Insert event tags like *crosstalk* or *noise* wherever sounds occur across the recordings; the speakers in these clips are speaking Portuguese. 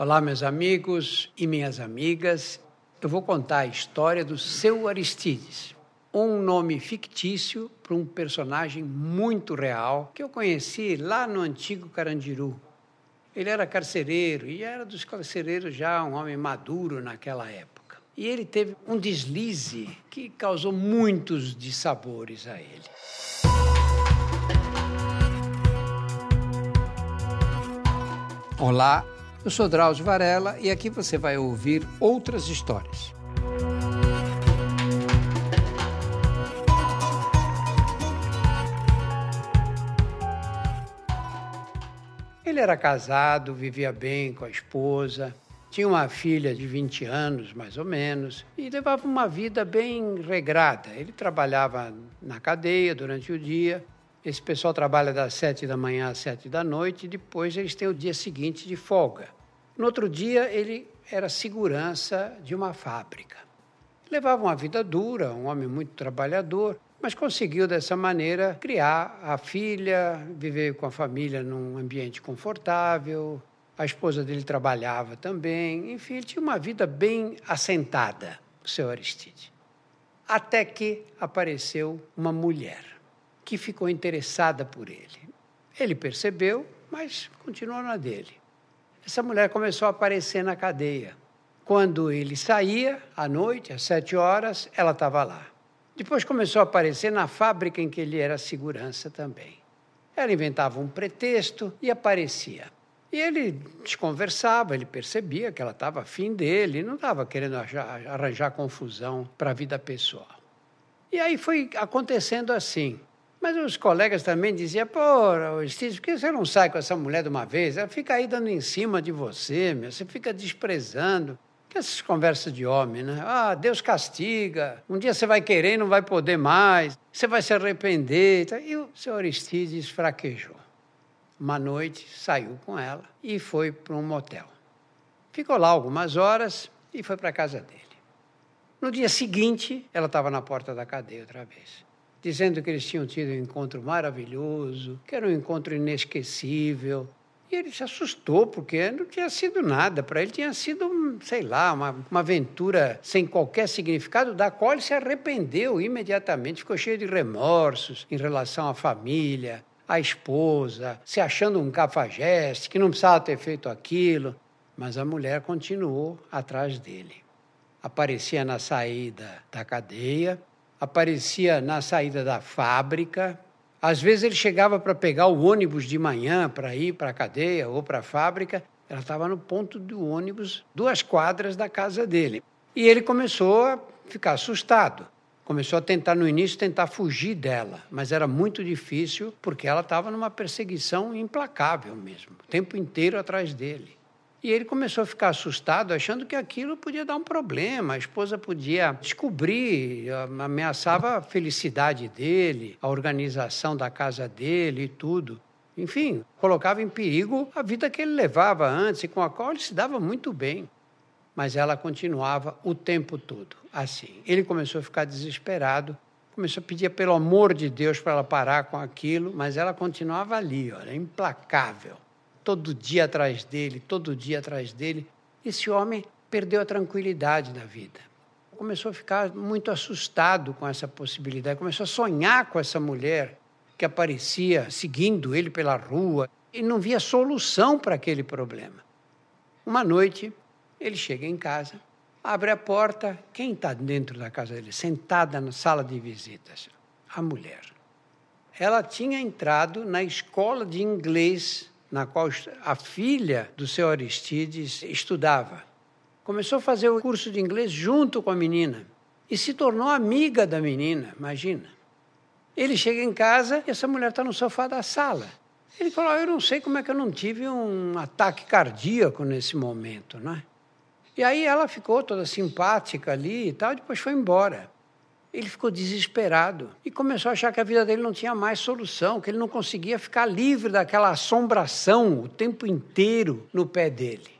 Olá, meus amigos e minhas amigas. Eu vou contar a história do seu Aristides, um nome fictício para um personagem muito real que eu conheci lá no antigo Carandiru. Ele era carcereiro e era dos carcereiros já um homem maduro naquela época. E ele teve um deslize que causou muitos dissabores a ele. Olá, eu sou Drauzio Varela e aqui você vai ouvir outras histórias. Ele era casado, vivia bem com a esposa, tinha uma filha de 20 anos, mais ou menos, e levava uma vida bem regrada. Ele trabalhava na cadeia durante o dia esse pessoal trabalha das sete da manhã às sete da noite e depois eles têm o dia seguinte de folga. No outro dia, ele era segurança de uma fábrica. Levava uma vida dura, um homem muito trabalhador, mas conseguiu dessa maneira criar a filha, viver com a família num ambiente confortável. A esposa dele trabalhava também, enfim, ele tinha uma vida bem assentada, o seu Aristide. Até que apareceu uma mulher que ficou interessada por ele. Ele percebeu, mas continuou na dele. Essa mulher começou a aparecer na cadeia. Quando ele saía, à noite, às sete horas, ela estava lá. Depois começou a aparecer na fábrica em que ele era segurança também. Ela inventava um pretexto e aparecia. E ele desconversava, ele percebia que ela estava afim dele, não estava querendo arranjar confusão para a vida pessoal. E aí foi acontecendo assim. Mas os colegas também diziam, pô, Steve, por que você não sai com essa mulher de uma vez? Ela fica aí dando em cima de você, meu, você fica desprezando. Que essas conversas de homem, né? Ah, Deus castiga, um dia você vai querer e não vai poder mais, você vai se arrepender. E o senhor Aristides fraquejou. Uma noite saiu com ela e foi para um motel. Ficou lá algumas horas e foi para a casa dele. No dia seguinte, ela estava na porta da cadeia outra vez dizendo que eles tinham tido um encontro maravilhoso, que era um encontro inesquecível. E ele se assustou, porque não tinha sido nada. Para ele tinha sido, sei lá, uma, uma aventura sem qualquer significado, da qual ele se arrependeu imediatamente, ficou cheio de remorsos em relação à família, à esposa, se achando um cafajeste, que não precisava ter feito aquilo. Mas a mulher continuou atrás dele. Aparecia na saída da cadeia, aparecia na saída da fábrica. Às vezes ele chegava para pegar o ônibus de manhã para ir para a cadeia ou para a fábrica. Ela estava no ponto do ônibus, duas quadras da casa dele. E ele começou a ficar assustado. Começou a tentar, no início, tentar fugir dela, mas era muito difícil porque ela estava numa perseguição implacável mesmo, o tempo inteiro atrás dele. E ele começou a ficar assustado, achando que aquilo podia dar um problema, a esposa podia descobrir, ameaçava a felicidade dele, a organização da casa dele e tudo. Enfim, colocava em perigo a vida que ele levava antes e com a qual ele se dava muito bem. Mas ela continuava o tempo todo assim. Ele começou a ficar desesperado, começou a pedir pelo amor de Deus para ela parar com aquilo, mas ela continuava ali, olha, implacável todo dia atrás dele, todo dia atrás dele. Esse homem perdeu a tranquilidade da vida. Começou a ficar muito assustado com essa possibilidade, começou a sonhar com essa mulher que aparecia seguindo ele pela rua e não via solução para aquele problema. Uma noite, ele chega em casa, abre a porta, quem está dentro da casa dele? Sentada na sala de visitas? A mulher. Ela tinha entrado na escola de inglês na qual a filha do seu Aristides estudava. Começou a fazer o curso de inglês junto com a menina e se tornou amiga da menina, imagina. Ele chega em casa e essa mulher está no sofá da sala. Ele falou: Eu não sei como é que eu não tive um ataque cardíaco nesse momento, né? E aí ela ficou toda simpática ali e tal, depois foi embora. Ele ficou desesperado e começou a achar que a vida dele não tinha mais solução, que ele não conseguia ficar livre daquela assombração o tempo inteiro no pé dele.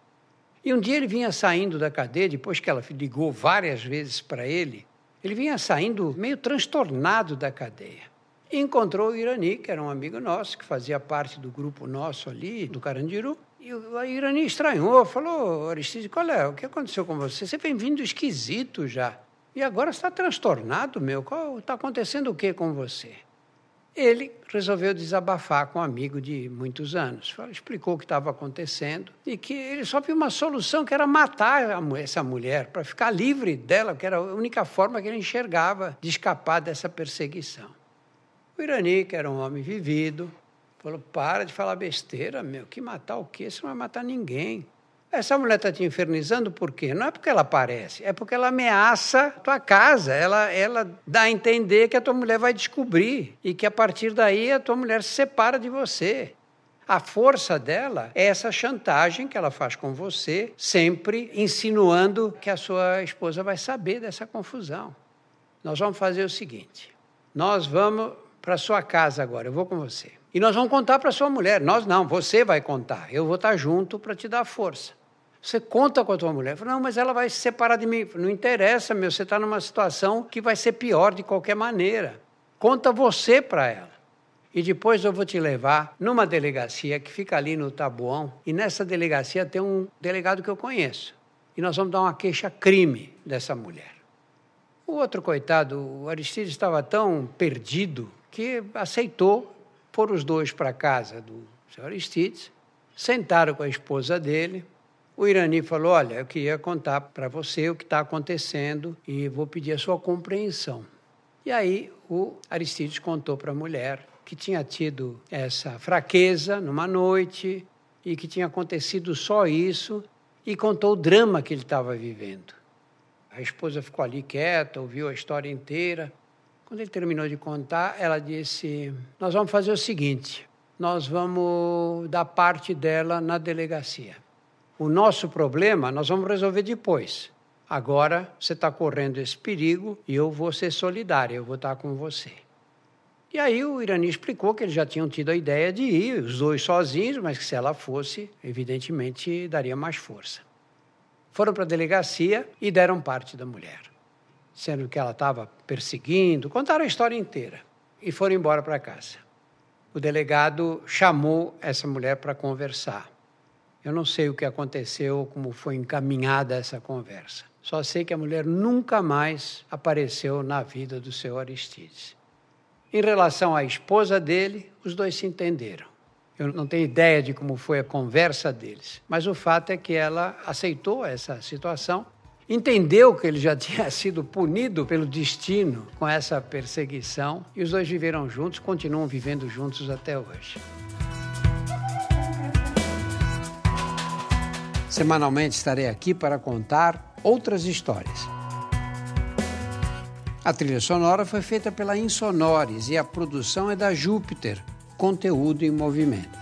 E um dia ele vinha saindo da cadeia, depois que ela ligou várias vezes para ele, ele vinha saindo meio transtornado da cadeia. E encontrou o Irani, que era um amigo nosso, que fazia parte do grupo nosso ali, do Carandiru, E o Irani estranhou, falou, Aristide, qual é? O que aconteceu com você? Você vem vindo esquisito já. E agora está transtornado, meu. Está acontecendo o que com você? Ele resolveu desabafar com um amigo de muitos anos. Explicou o que estava acontecendo e que ele só viu uma solução, que era matar essa mulher, para ficar livre dela, que era a única forma que ele enxergava de escapar dessa perseguição. O Irani, que era um homem vivido, falou: para de falar besteira, meu, que matar o quê? Você não vai matar ninguém. Essa mulher está te infernizando por quê? Não é porque ela aparece, é porque ela ameaça tua casa. Ela, ela dá a entender que a tua mulher vai descobrir e que a partir daí a tua mulher se separa de você. A força dela é essa chantagem que ela faz com você, sempre insinuando que a sua esposa vai saber dessa confusão. Nós vamos fazer o seguinte: nós vamos para sua casa agora, eu vou com você. E nós vamos contar para sua mulher. Nós não, você vai contar. Eu vou estar junto para te dar força. Você conta com a tua mulher. Fala, não, mas ela vai se separar de mim. Não interessa, meu, você está numa situação que vai ser pior de qualquer maneira. Conta você para ela. E depois eu vou te levar numa delegacia que fica ali no Tabuão. E nessa delegacia tem um delegado que eu conheço. E nós vamos dar uma queixa-crime dessa mulher. O outro coitado, o Aristides, estava tão perdido que aceitou pôr os dois para casa do senhor Aristides, sentaram com a esposa dele, o Irani falou: Olha, eu queria contar para você o que está acontecendo e vou pedir a sua compreensão. E aí o Aristides contou para a mulher que tinha tido essa fraqueza numa noite e que tinha acontecido só isso e contou o drama que ele estava vivendo. A esposa ficou ali quieta, ouviu a história inteira. Quando ele terminou de contar, ela disse: Nós vamos fazer o seguinte: nós vamos dar parte dela na delegacia. O nosso problema nós vamos resolver depois. Agora você está correndo esse perigo e eu vou ser solidária, eu vou estar tá com você. E aí o Irani explicou que eles já tinham tido a ideia de ir, os dois sozinhos, mas que se ela fosse, evidentemente daria mais força. Foram para a delegacia e deram parte da mulher, sendo que ela estava perseguindo, contaram a história inteira e foram embora para casa. O delegado chamou essa mulher para conversar. Eu não sei o que aconteceu, como foi encaminhada essa conversa. Só sei que a mulher nunca mais apareceu na vida do seu Aristides. Em relação à esposa dele, os dois se entenderam. Eu não tenho ideia de como foi a conversa deles, mas o fato é que ela aceitou essa situação, entendeu que ele já *laughs* tinha sido punido pelo destino com essa perseguição e os dois viveram juntos, continuam vivendo juntos até hoje. Semanalmente estarei aqui para contar outras histórias. A trilha sonora foi feita pela Insonores e a produção é da Júpiter, conteúdo em movimento.